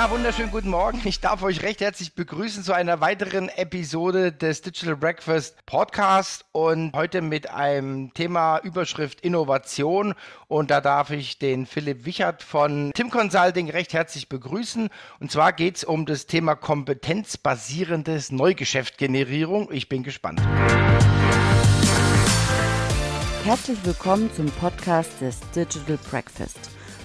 Ja, wunderschönen guten Morgen. Ich darf euch recht herzlich begrüßen zu einer weiteren Episode des Digital Breakfast Podcast und heute mit einem Thema Überschrift Innovation. Und da darf ich den Philipp Wichert von Tim Consulting recht herzlich begrüßen. Und zwar geht es um das Thema kompetenzbasierendes Neugeschäftgenerierung. Ich bin gespannt. Herzlich willkommen zum Podcast des Digital Breakfast.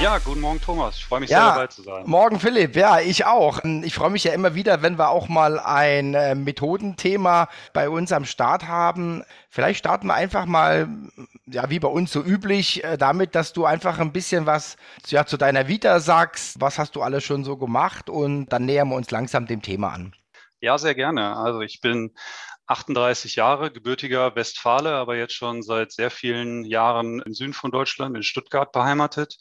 Ja, guten Morgen Thomas. Ich freue mich ja, sehr dabei zu sein. Morgen Philipp, ja, ich auch. Ich freue mich ja immer wieder, wenn wir auch mal ein äh, Methodenthema bei uns am Start haben. Vielleicht starten wir einfach mal, ja, wie bei uns so üblich, äh, damit, dass du einfach ein bisschen was ja, zu deiner Vita sagst. Was hast du alles schon so gemacht? Und dann nähern wir uns langsam dem Thema an. Ja, sehr gerne. Also ich bin 38 Jahre, gebürtiger Westfale, aber jetzt schon seit sehr vielen Jahren im Süden von Deutschland, in Stuttgart beheimatet.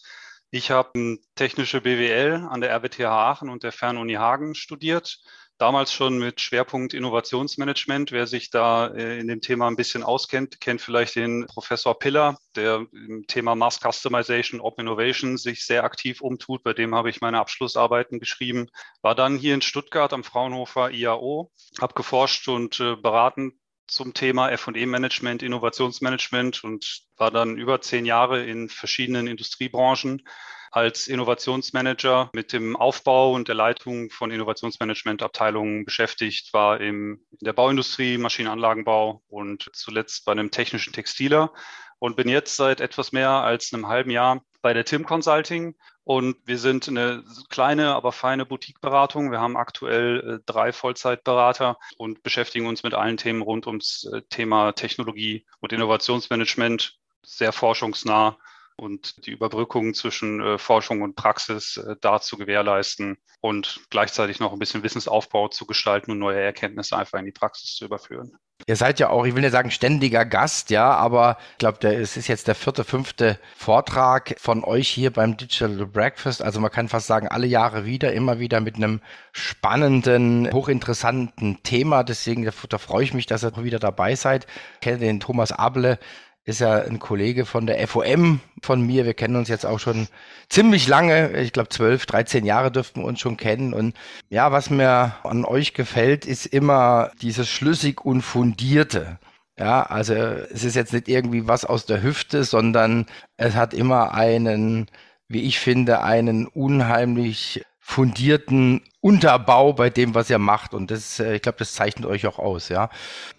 Ich habe technische BWL an der RWTH Aachen und der Fernuni Hagen studiert. Damals schon mit Schwerpunkt Innovationsmanagement. Wer sich da äh, in dem Thema ein bisschen auskennt, kennt vielleicht den Professor Piller, der im Thema Mass Customization, Open Innovation sich sehr aktiv umtut. Bei dem habe ich meine Abschlussarbeiten geschrieben. War dann hier in Stuttgart am Fraunhofer IAO, habe geforscht und äh, beraten zum Thema FE-Management, Innovationsmanagement und war dann über zehn Jahre in verschiedenen Industriebranchen als Innovationsmanager mit dem Aufbau und der Leitung von Innovationsmanagementabteilungen beschäftigt, war im, in der Bauindustrie, Maschinenanlagenbau und zuletzt bei einem technischen Textiler und bin jetzt seit etwas mehr als einem halben Jahr bei der Tim Consulting und wir sind eine kleine, aber feine Boutique-Beratung. Wir haben aktuell äh, drei Vollzeitberater und beschäftigen uns mit allen Themen rund ums äh, Thema Technologie und Innovationsmanagement, sehr forschungsnah und die Überbrückung zwischen äh, Forschung und Praxis äh, da zu gewährleisten und gleichzeitig noch ein bisschen Wissensaufbau zu gestalten und neue Erkenntnisse einfach in die Praxis zu überführen. Ihr seid ja auch, ich will nicht sagen ständiger Gast, ja, aber ich glaube, es ist jetzt der vierte, fünfte Vortrag von euch hier beim Digital Breakfast. Also man kann fast sagen, alle Jahre wieder, immer wieder mit einem spannenden, hochinteressanten Thema. Deswegen, da, da freue ich mich, dass ihr wieder dabei seid. Ich kenne den Thomas Able ist ja ein Kollege von der FOM von mir. Wir kennen uns jetzt auch schon ziemlich lange. Ich glaube, 12, 13 Jahre dürften wir uns schon kennen. Und ja, was mir an euch gefällt, ist immer dieses schlüssig und fundierte. Ja, also es ist jetzt nicht irgendwie was aus der Hüfte, sondern es hat immer einen, wie ich finde, einen unheimlich fundierten Unterbau bei dem, was ihr macht. Und das, äh, ich glaube, das zeichnet euch auch aus, ja.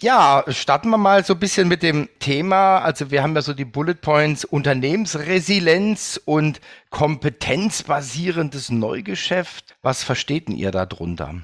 Ja, starten wir mal so ein bisschen mit dem Thema. Also wir haben ja so die Bullet Points Unternehmensresilienz und kompetenzbasierendes Neugeschäft. Was versteht denn ihr darunter?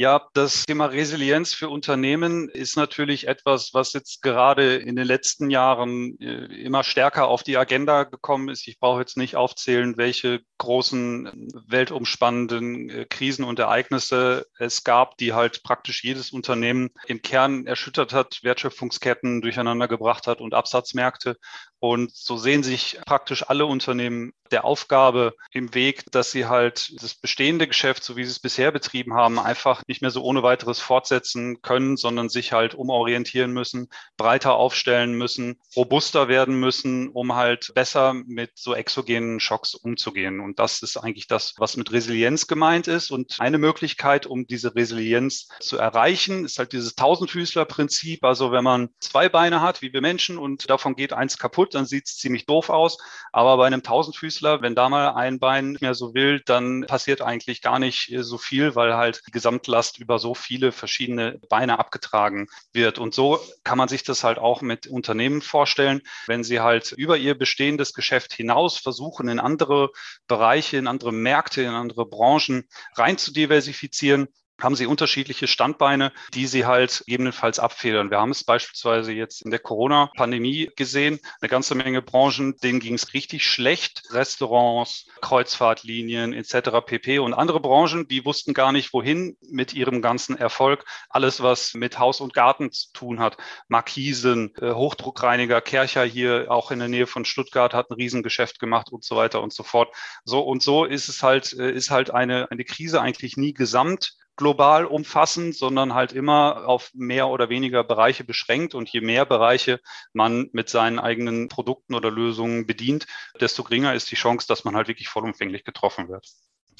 Ja, das Thema Resilienz für Unternehmen ist natürlich etwas, was jetzt gerade in den letzten Jahren äh, immer stärker auf die Agenda gekommen ist. Ich brauche jetzt nicht aufzählen, welche großen weltumspannenden äh, Krisen und Ereignisse es gab, die halt praktisch jedes Unternehmen im Kern erschüttert hat, Wertschöpfungsketten durcheinander gebracht hat und Absatzmärkte. Und so sehen sich praktisch alle Unternehmen der Aufgabe im Weg, dass sie halt das bestehende Geschäft, so wie sie es bisher betrieben haben, einfach nicht mehr so ohne weiteres fortsetzen können, sondern sich halt umorientieren müssen, breiter aufstellen müssen, robuster werden müssen, um halt besser mit so exogenen Schocks umzugehen. Und das ist eigentlich das, was mit Resilienz gemeint ist. Und eine Möglichkeit, um diese Resilienz zu erreichen, ist halt dieses Tausendfüßler-Prinzip. Also wenn man zwei Beine hat, wie wir Menschen, und davon geht eins kaputt, dann sieht es ziemlich doof aus. Aber bei einem Tausendfüßler, wenn da mal ein Bein nicht mehr so will, dann passiert eigentlich gar nicht so viel, weil halt die Gesamtlast über so viele verschiedene Beine abgetragen wird. Und so kann man sich das halt auch mit Unternehmen vorstellen, wenn sie halt über ihr bestehendes Geschäft hinaus versuchen, in andere Bereiche, in andere Märkte, in andere Branchen rein zu diversifizieren haben sie unterschiedliche Standbeine, die sie halt gegebenenfalls abfedern. Wir haben es beispielsweise jetzt in der Corona-Pandemie gesehen. Eine ganze Menge Branchen, denen ging es richtig schlecht. Restaurants, Kreuzfahrtlinien etc. pp. Und andere Branchen, die wussten gar nicht, wohin mit ihrem ganzen Erfolg. Alles, was mit Haus und Garten zu tun hat. Markisen, äh, Hochdruckreiniger, Kercher hier auch in der Nähe von Stuttgart hat ein Riesengeschäft gemacht und so weiter und so fort. So und so ist es halt, äh, ist halt eine, eine Krise eigentlich nie gesamt global umfassend, sondern halt immer auf mehr oder weniger Bereiche beschränkt. Und je mehr Bereiche man mit seinen eigenen Produkten oder Lösungen bedient, desto geringer ist die Chance, dass man halt wirklich vollumfänglich getroffen wird.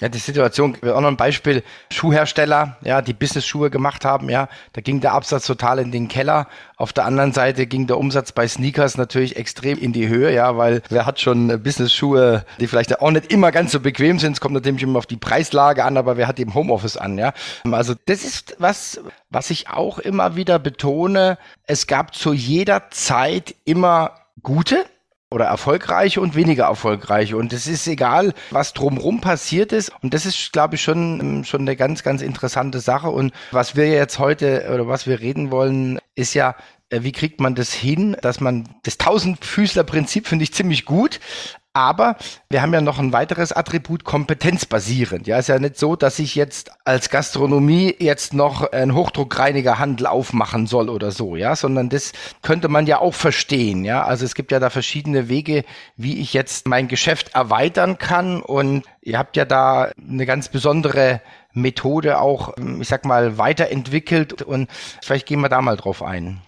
Ja, die Situation, auch noch ein Beispiel, Schuhhersteller, ja, die Business-Schuhe gemacht haben, ja, da ging der Absatz total in den Keller. Auf der anderen Seite ging der Umsatz bei Sneakers natürlich extrem in die Höhe, ja, weil wer hat schon Business-Schuhe, die vielleicht auch nicht immer ganz so bequem sind, es kommt natürlich immer auf die Preislage an, aber wer hat eben Homeoffice an, ja. Also das ist was, was ich auch immer wieder betone, es gab zu jeder Zeit immer gute, oder erfolgreiche und weniger erfolgreiche. Und es ist egal, was drumherum passiert ist. Und das ist, glaube ich, schon, ähm, schon eine ganz, ganz interessante Sache. Und was wir jetzt heute oder was wir reden wollen, ist ja, äh, wie kriegt man das hin, dass man das Tausendfüßler-Prinzip finde ich ziemlich gut, aber wir haben ja noch ein weiteres Attribut, kompetenzbasierend. Ja, ist ja nicht so, dass ich jetzt als Gastronomie jetzt noch einen Hochdruckreinigerhandel aufmachen soll oder so, ja, sondern das könnte man ja auch verstehen, ja. Also es gibt ja da verschiedene Wege, wie ich jetzt mein Geschäft erweitern kann und ihr habt ja da eine ganz besondere Methode auch, ich sag mal, weiterentwickelt und vielleicht gehen wir da mal drauf ein.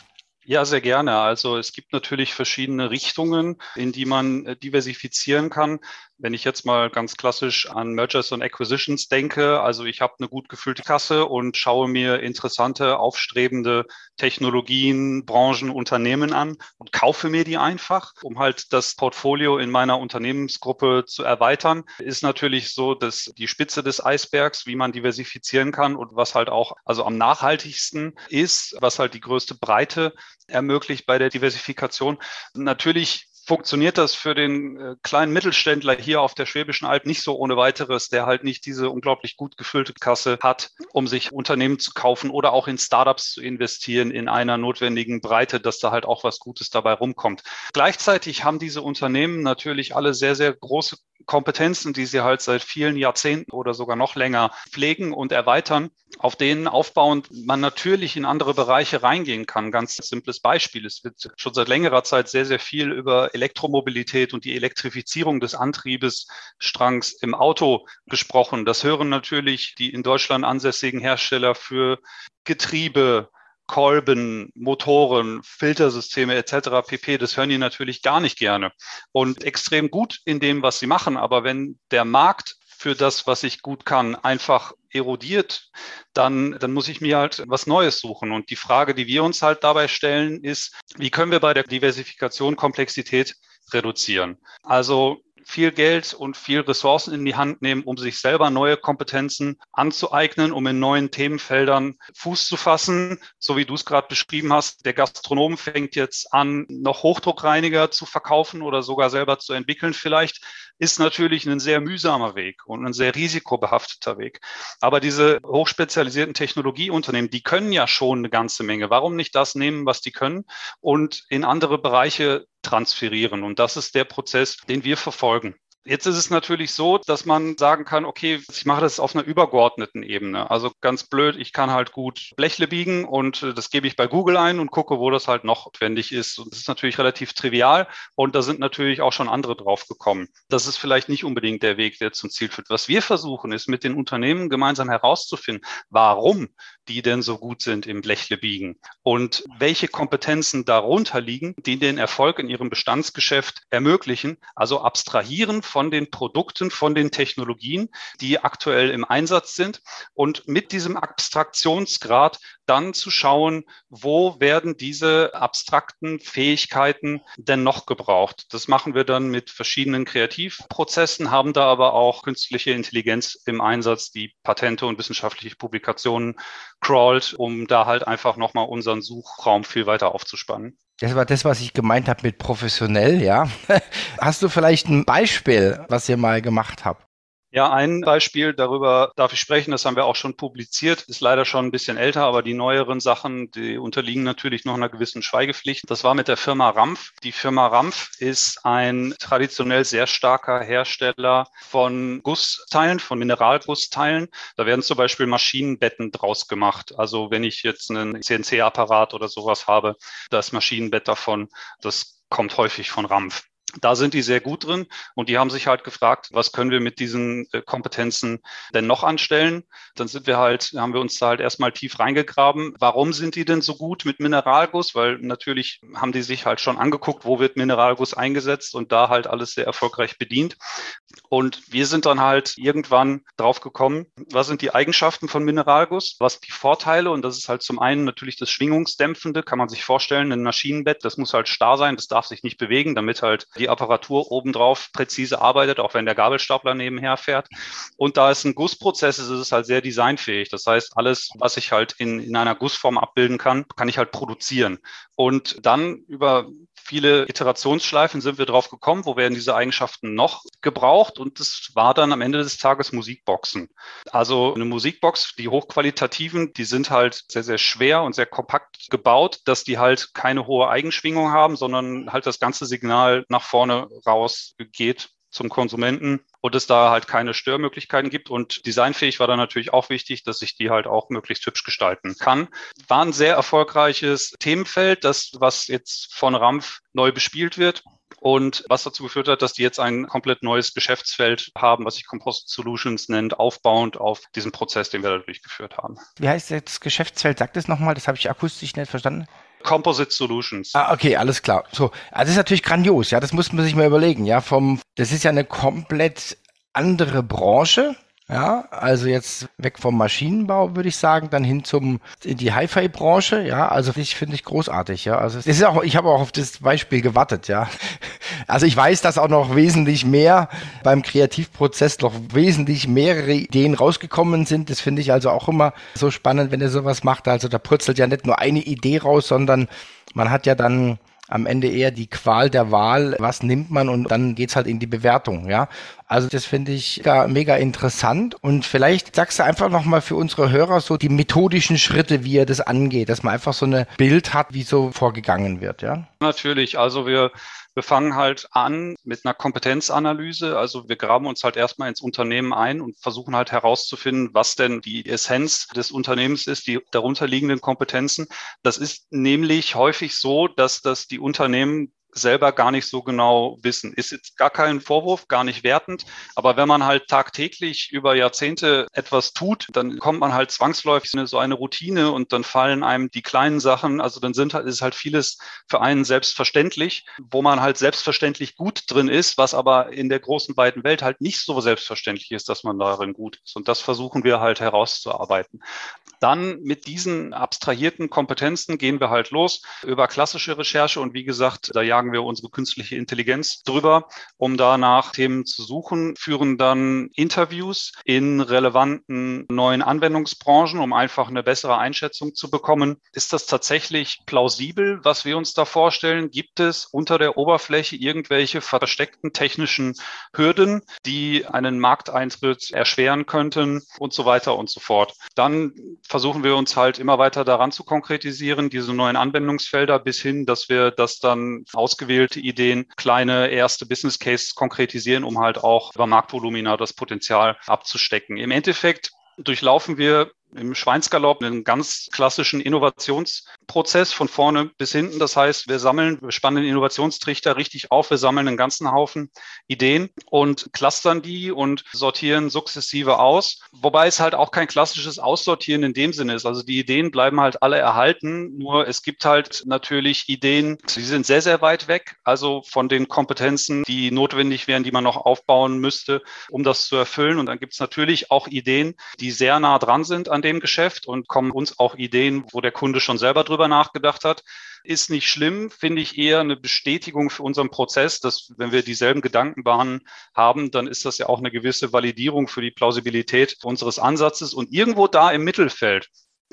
Ja, sehr gerne. Also es gibt natürlich verschiedene Richtungen, in die man äh, diversifizieren kann. Wenn ich jetzt mal ganz klassisch an Mergers und Acquisitions denke, also ich habe eine gut gefüllte Kasse und schaue mir interessante, aufstrebende Technologien, Branchen, Unternehmen an und kaufe mir die einfach, um halt das Portfolio in meiner Unternehmensgruppe zu erweitern, ist natürlich so, dass die Spitze des Eisbergs, wie man diversifizieren kann und was halt auch also am nachhaltigsten ist, was halt die größte Breite ermöglicht bei der Diversifikation. Natürlich funktioniert das für den äh, kleinen Mittelständler hier auf der Schwäbischen Alb nicht so ohne weiteres, der halt nicht diese unglaublich gut gefüllte Kasse hat, um sich Unternehmen zu kaufen oder auch in Startups zu investieren in einer notwendigen Breite, dass da halt auch was Gutes dabei rumkommt. Gleichzeitig haben diese Unternehmen natürlich alle sehr, sehr große Kompetenzen, die sie halt seit vielen Jahrzehnten oder sogar noch länger pflegen und erweitern, auf denen aufbauend man natürlich in andere Bereiche reingehen kann. Ganz simples Beispiel. Es wird schon seit längerer Zeit sehr, sehr viel über Elektromobilität und die Elektrifizierung des Antriebesstrangs im Auto gesprochen. Das hören natürlich die in Deutschland ansässigen Hersteller für Getriebe, Kolben, Motoren, Filtersysteme etc. pp. Das hören die natürlich gar nicht gerne und extrem gut in dem, was sie machen. Aber wenn der Markt für das, was ich gut kann, einfach erodiert, dann, dann muss ich mir halt was Neues suchen. Und die Frage, die wir uns halt dabei stellen, ist, wie können wir bei der Diversifikation Komplexität reduzieren? Also viel Geld und viel Ressourcen in die Hand nehmen, um sich selber neue Kompetenzen anzueignen, um in neuen Themenfeldern Fuß zu fassen. So wie du es gerade beschrieben hast, der Gastronom fängt jetzt an, noch Hochdruckreiniger zu verkaufen oder sogar selber zu entwickeln vielleicht ist natürlich ein sehr mühsamer Weg und ein sehr risikobehafteter Weg. Aber diese hochspezialisierten Technologieunternehmen, die können ja schon eine ganze Menge. Warum nicht das nehmen, was die können und in andere Bereiche transferieren? Und das ist der Prozess, den wir verfolgen. Jetzt ist es natürlich so, dass man sagen kann, okay, ich mache das auf einer übergeordneten Ebene. Also ganz blöd, ich kann halt gut Blechle biegen und äh, das gebe ich bei Google ein und gucke, wo das halt noch notwendig ist. Und das ist natürlich relativ trivial und da sind natürlich auch schon andere drauf gekommen. Das ist vielleicht nicht unbedingt der Weg, der zum Ziel führt. Was wir versuchen, ist mit den Unternehmen gemeinsam herauszufinden, warum die denn so gut sind im Blechle biegen und welche Kompetenzen darunter liegen, die den Erfolg in ihrem Bestandsgeschäft ermöglichen. Also abstrahieren von den Produkten, von den Technologien, die aktuell im Einsatz sind und mit diesem Abstraktionsgrad dann zu schauen, wo werden diese abstrakten Fähigkeiten denn noch gebraucht. Das machen wir dann mit verschiedenen Kreativprozessen, haben da aber auch künstliche Intelligenz im Einsatz, die Patente und wissenschaftliche Publikationen crawlt, um da halt einfach nochmal unseren Suchraum viel weiter aufzuspannen. Das war das, was ich gemeint habe mit professionell, ja. Hast du vielleicht ein Beispiel, was ihr mal gemacht habt? Ja, ein Beispiel, darüber darf ich sprechen, das haben wir auch schon publiziert, ist leider schon ein bisschen älter, aber die neueren Sachen, die unterliegen natürlich noch einer gewissen Schweigepflicht. Das war mit der Firma Rampf. Die Firma Rampf ist ein traditionell sehr starker Hersteller von Gussteilen, von Mineralgussteilen. Da werden zum Beispiel Maschinenbetten draus gemacht. Also wenn ich jetzt einen CNC-Apparat oder sowas habe, das Maschinenbett davon, das kommt häufig von Rampf. Da sind die sehr gut drin und die haben sich halt gefragt, was können wir mit diesen äh, Kompetenzen denn noch anstellen? Dann sind wir halt, haben wir uns da halt erstmal tief reingegraben. Warum sind die denn so gut mit Mineralguss? Weil natürlich haben die sich halt schon angeguckt, wo wird Mineralguss eingesetzt und da halt alles sehr erfolgreich bedient. Und wir sind dann halt irgendwann drauf gekommen, was sind die Eigenschaften von Mineralguss? Was die Vorteile? Und das ist halt zum einen natürlich das Schwingungsdämpfende, kann man sich vorstellen, ein Maschinenbett, das muss halt starr sein, das darf sich nicht bewegen, damit halt die Apparatur obendrauf präzise arbeitet, auch wenn der Gabelstapler nebenher fährt. Und da es ein Gussprozess ist, ist es halt sehr designfähig. Das heißt, alles, was ich halt in, in einer Gussform abbilden kann, kann ich halt produzieren. Und dann über viele Iterationsschleifen sind wir drauf gekommen, wo werden diese Eigenschaften noch gebraucht und das war dann am Ende des Tages Musikboxen. Also eine Musikbox, die hochqualitativen, die sind halt sehr, sehr schwer und sehr kompakt gebaut, dass die halt keine hohe Eigenschwingung haben, sondern halt das ganze Signal nach vorne raus geht zum Konsumenten und es da halt keine Störmöglichkeiten gibt. Und designfähig war dann natürlich auch wichtig, dass ich die halt auch möglichst hübsch gestalten kann. War ein sehr erfolgreiches Themenfeld, das, was jetzt von Rampf neu bespielt wird und was dazu geführt hat, dass die jetzt ein komplett neues Geschäftsfeld haben, was sich Composite Solutions nennt, aufbauend auf diesem Prozess, den wir da durchgeführt haben. Wie heißt das Geschäftsfeld? Sagt es nochmal, das habe ich akustisch nicht verstanden. Composite Solutions. Ah, okay, alles klar. So, also das ist natürlich grandios, ja, das muss man sich mal überlegen, ja, vom, das ist ja eine komplett andere Branche, ja, also jetzt weg vom Maschinenbau, würde ich sagen, dann hin zum in die Hi-Fi-Branche. Ja, also ich finde ich großartig. Ja, also es ist auch, ich habe auch auf das Beispiel gewartet. Ja, also ich weiß, dass auch noch wesentlich mehr beim Kreativprozess noch wesentlich mehrere Ideen rausgekommen sind. Das finde ich also auch immer so spannend, wenn er sowas macht. Also da purzelt ja nicht nur eine Idee raus, sondern man hat ja dann am Ende eher die Qual der Wahl, was nimmt man und dann geht's halt in die Bewertung, ja. Also das finde ich mega, mega interessant und vielleicht sagst du einfach nochmal für unsere Hörer so die methodischen Schritte, wie er das angeht, dass man einfach so ein Bild hat, wie so vorgegangen wird, ja. Natürlich, also wir wir fangen halt an mit einer Kompetenzanalyse. Also wir graben uns halt erstmal ins Unternehmen ein und versuchen halt herauszufinden, was denn die Essenz des Unternehmens ist, die darunterliegenden Kompetenzen. Das ist nämlich häufig so, dass das die Unternehmen selber gar nicht so genau wissen. Ist jetzt gar kein Vorwurf, gar nicht wertend, aber wenn man halt tagtäglich über Jahrzehnte etwas tut, dann kommt man halt zwangsläufig in so eine Routine und dann fallen einem die kleinen Sachen, also dann sind halt, ist halt vieles für einen selbstverständlich, wo man halt selbstverständlich gut drin ist, was aber in der großen weiten Welt halt nicht so selbstverständlich ist, dass man darin gut ist. Und das versuchen wir halt herauszuarbeiten. Dann mit diesen abstrahierten Kompetenzen gehen wir halt los über klassische Recherche und wie gesagt, da jagen jagen wir unsere künstliche Intelligenz drüber, um da nach Themen zu suchen, führen dann Interviews in relevanten neuen Anwendungsbranchen, um einfach eine bessere Einschätzung zu bekommen. Ist das tatsächlich plausibel, was wir uns da vorstellen? Gibt es unter der Oberfläche irgendwelche versteckten technischen Hürden, die einen Markteintritt erschweren könnten und so weiter und so fort? Dann versuchen wir uns halt immer weiter daran zu konkretisieren, diese neuen Anwendungsfelder bis hin, dass wir das dann aus ausgewählte Ideen, kleine erste Business Cases konkretisieren, um halt auch über Marktvolumina das Potenzial abzustecken. Im Endeffekt durchlaufen wir im Schweinsgalopp einen ganz klassischen Innovationsprozess von vorne bis hinten. Das heißt, wir sammeln, wir spannen den Innovationstrichter richtig auf, wir sammeln einen ganzen Haufen Ideen und clustern die und sortieren sukzessive aus. Wobei es halt auch kein klassisches Aussortieren in dem Sinne ist. Also die Ideen bleiben halt alle erhalten, nur es gibt halt natürlich Ideen, die sind sehr, sehr weit weg, also von den Kompetenzen, die notwendig wären, die man noch aufbauen müsste, um das zu erfüllen. Und dann gibt es natürlich auch Ideen, die sehr nah dran sind an dem Geschäft und kommen uns auch Ideen, wo der Kunde schon selber drüber nachgedacht hat. Ist nicht schlimm, finde ich eher eine Bestätigung für unseren Prozess, dass wenn wir dieselben Gedankenbahnen haben, dann ist das ja auch eine gewisse Validierung für die Plausibilität unseres Ansatzes und irgendwo da im Mittelfeld.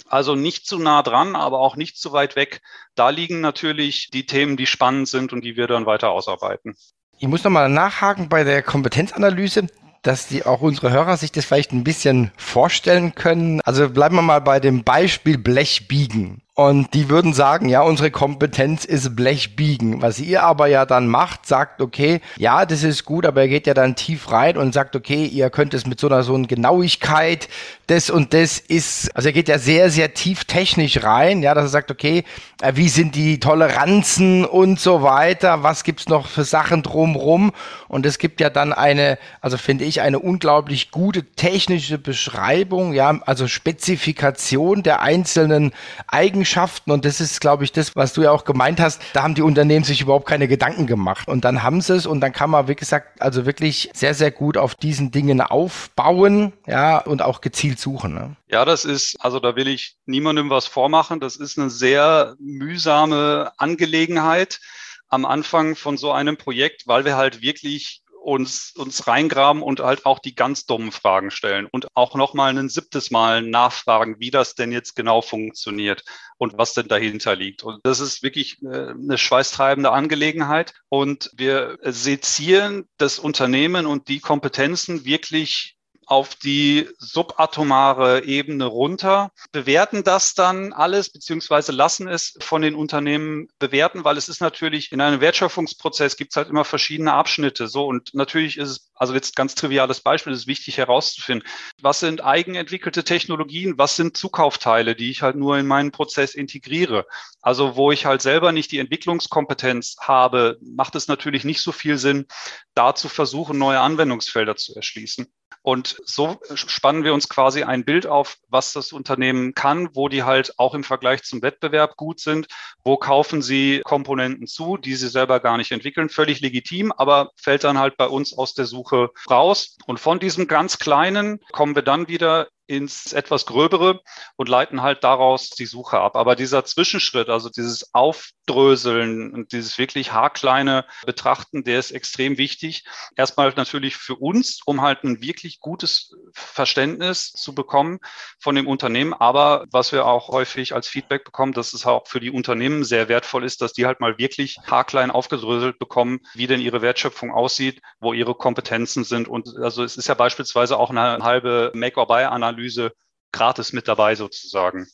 Also nicht zu nah dran, aber auch nicht zu weit weg. Da liegen natürlich die Themen, die spannend sind und die wir dann weiter ausarbeiten. Ich muss nochmal nachhaken bei der Kompetenzanalyse dass die auch unsere Hörer sich das vielleicht ein bisschen vorstellen können. Also bleiben wir mal bei dem Beispiel Blechbiegen. Und die würden sagen, ja, unsere Kompetenz ist Blechbiegen. Was ihr aber ja dann macht, sagt, okay, ja, das ist gut, aber er geht ja dann tief rein und sagt, okay, ihr könnt es mit so einer so einer Genauigkeit, das und das ist, also er geht ja sehr, sehr tief technisch rein, ja, dass er sagt, okay, äh, wie sind die Toleranzen und so weiter, was gibt's noch für Sachen drumrum? Und es gibt ja dann eine, also finde ich, eine unglaublich gute technische Beschreibung, ja, also Spezifikation der einzelnen Eigenschaften Eigenschaften und das ist, glaube ich, das, was du ja auch gemeint hast, da haben die Unternehmen sich überhaupt keine Gedanken gemacht und dann haben sie es und dann kann man, wie gesagt, also wirklich sehr, sehr gut auf diesen Dingen aufbauen, ja, und auch gezielt suchen. Ne? Ja, das ist, also da will ich niemandem was vormachen, das ist eine sehr mühsame Angelegenheit am Anfang von so einem Projekt, weil wir halt wirklich uns, uns reingraben und halt auch die ganz dummen Fragen stellen und auch nochmal ein siebtes Mal nachfragen, wie das denn jetzt genau funktioniert und was denn dahinter liegt. Und das ist wirklich äh, eine schweißtreibende Angelegenheit. Und wir sezieren das Unternehmen und die Kompetenzen wirklich auf die subatomare Ebene runter, bewerten das dann alles, beziehungsweise lassen es von den Unternehmen bewerten, weil es ist natürlich in einem Wertschöpfungsprozess gibt es halt immer verschiedene Abschnitte. So und natürlich ist es, also jetzt ganz triviales Beispiel, ist wichtig herauszufinden, was sind eigenentwickelte Technologien, was sind Zukaufteile, die ich halt nur in meinen Prozess integriere. Also wo ich halt selber nicht die Entwicklungskompetenz habe, macht es natürlich nicht so viel Sinn, da zu versuchen, neue Anwendungsfelder zu erschließen. Und so spannen wir uns quasi ein Bild auf, was das Unternehmen kann, wo die halt auch im Vergleich zum Wettbewerb gut sind, wo kaufen sie Komponenten zu, die sie selber gar nicht entwickeln. Völlig legitim, aber fällt dann halt bei uns aus der Suche raus. Und von diesem ganz Kleinen kommen wir dann wieder ins etwas Gröbere und leiten halt daraus die Suche ab. Aber dieser Zwischenschritt, also dieses Aufdröseln und dieses wirklich haarkleine Betrachten, der ist extrem wichtig. Erstmal natürlich für uns, um halt ein wirklich gutes Verständnis zu bekommen von dem Unternehmen. Aber was wir auch häufig als Feedback bekommen, dass es auch für die Unternehmen sehr wertvoll ist, dass die halt mal wirklich haarklein aufgedröselt bekommen, wie denn ihre Wertschöpfung aussieht, wo ihre Kompetenzen sind. Und also es ist ja beispielsweise auch eine halbe Make-or-Buy-Analyse Analyse gratis mit dabei sozusagen.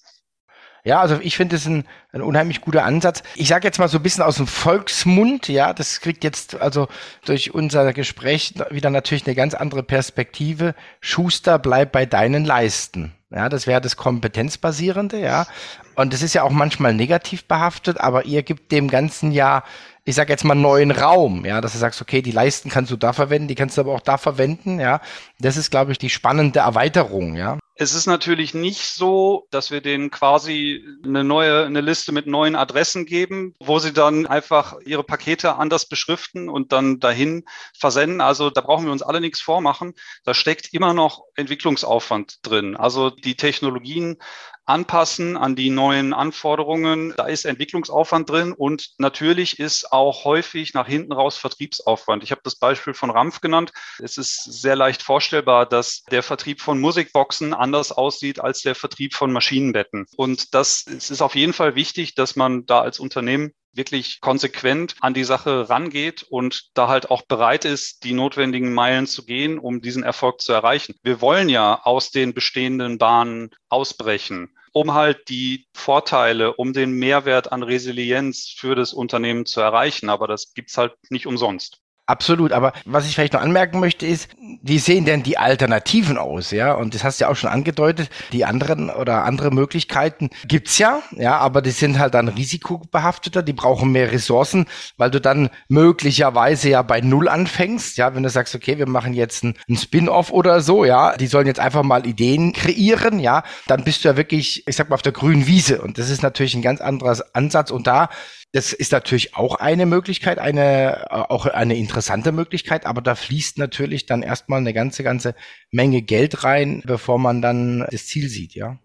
Ja, also ich finde es ein, ein unheimlich guter Ansatz. Ich sage jetzt mal so ein bisschen aus dem Volksmund, ja, das kriegt jetzt also durch unser Gespräch wieder natürlich eine ganz andere Perspektive. Schuster, bleib bei deinen Leisten. Ja, das wäre das Kompetenzbasierende, ja. Und das ist ja auch manchmal negativ behaftet, aber ihr gibt dem Ganzen ja ich sage jetzt mal neuen Raum, ja, dass du sagst, okay, die Leisten kannst du da verwenden, die kannst du aber auch da verwenden, ja. Das ist, glaube ich, die spannende Erweiterung, ja. Es ist natürlich nicht so, dass wir denen quasi eine neue, eine Liste mit neuen Adressen geben, wo sie dann einfach ihre Pakete anders beschriften und dann dahin versenden. Also da brauchen wir uns alle nichts vormachen. Da steckt immer noch Entwicklungsaufwand drin. Also die Technologien anpassen an die neuen Anforderungen. Da ist Entwicklungsaufwand drin und natürlich ist auch häufig nach hinten raus Vertriebsaufwand. Ich habe das Beispiel von Rampf genannt. Es ist sehr leicht vorstellbar, dass der Vertrieb von Musikboxen anders aussieht als der Vertrieb von Maschinenbetten. Und das es ist auf jeden Fall wichtig, dass man da als Unternehmen wirklich konsequent an die Sache rangeht und da halt auch bereit ist, die notwendigen Meilen zu gehen, um diesen Erfolg zu erreichen. Wir wollen ja aus den bestehenden Bahnen ausbrechen um halt die Vorteile, um den Mehrwert an Resilienz für das Unternehmen zu erreichen. Aber das gibt's halt nicht umsonst. Absolut, aber was ich vielleicht noch anmerken möchte ist, wie sehen denn die Alternativen aus, ja? Und das hast du ja auch schon angedeutet, die anderen oder andere Möglichkeiten gibt's ja, ja, aber die sind halt dann risikobehafteter, die brauchen mehr Ressourcen, weil du dann möglicherweise ja bei Null anfängst, ja, wenn du sagst, okay, wir machen jetzt ein, ein Spin-off oder so, ja, die sollen jetzt einfach mal Ideen kreieren, ja, dann bist du ja wirklich, ich sag mal, auf der grünen Wiese. Und das ist natürlich ein ganz anderer Ansatz. Und da das ist natürlich auch eine Möglichkeit, eine, äh, auch eine interessante Möglichkeit, aber da fließt natürlich dann erstmal eine ganze, ganze Menge Geld rein, bevor man dann das Ziel sieht, ja.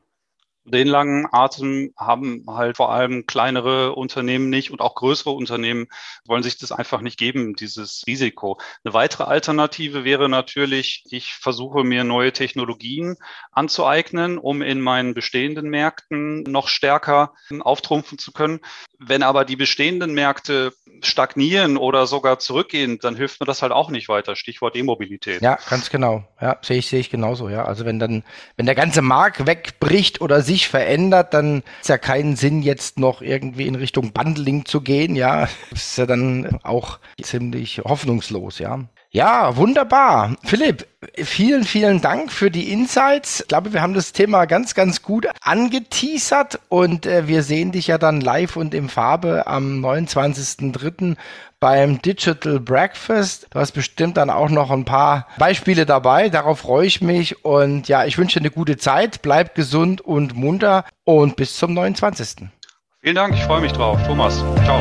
Den langen Atem haben halt vor allem kleinere Unternehmen nicht und auch größere Unternehmen wollen sich das einfach nicht geben, dieses Risiko. Eine weitere Alternative wäre natürlich, ich versuche mir neue Technologien anzueignen, um in meinen bestehenden Märkten noch stärker auftrumpfen zu können. Wenn aber die bestehenden Märkte stagnieren oder sogar zurückgehen, dann hilft mir das halt auch nicht weiter. Stichwort E-Mobilität. Ja, ganz genau. Ja, sehe ich, sehe ich genauso. Ja, also wenn dann, wenn der ganze Markt wegbricht oder sich verändert, dann ist ja keinen Sinn, jetzt noch irgendwie in Richtung Bundling zu gehen. Ja, das ist ja dann auch ziemlich hoffnungslos. Ja. Ja, wunderbar. Philipp, vielen, vielen Dank für die Insights. Ich glaube, wir haben das Thema ganz, ganz gut angeteasert und äh, wir sehen dich ja dann live und im Farbe am 29.03. beim Digital Breakfast. Du hast bestimmt dann auch noch ein paar Beispiele dabei. Darauf freue ich mich und ja, ich wünsche dir eine gute Zeit. Bleib gesund und munter und bis zum 29. Vielen Dank, ich freue mich drauf. Thomas, ciao.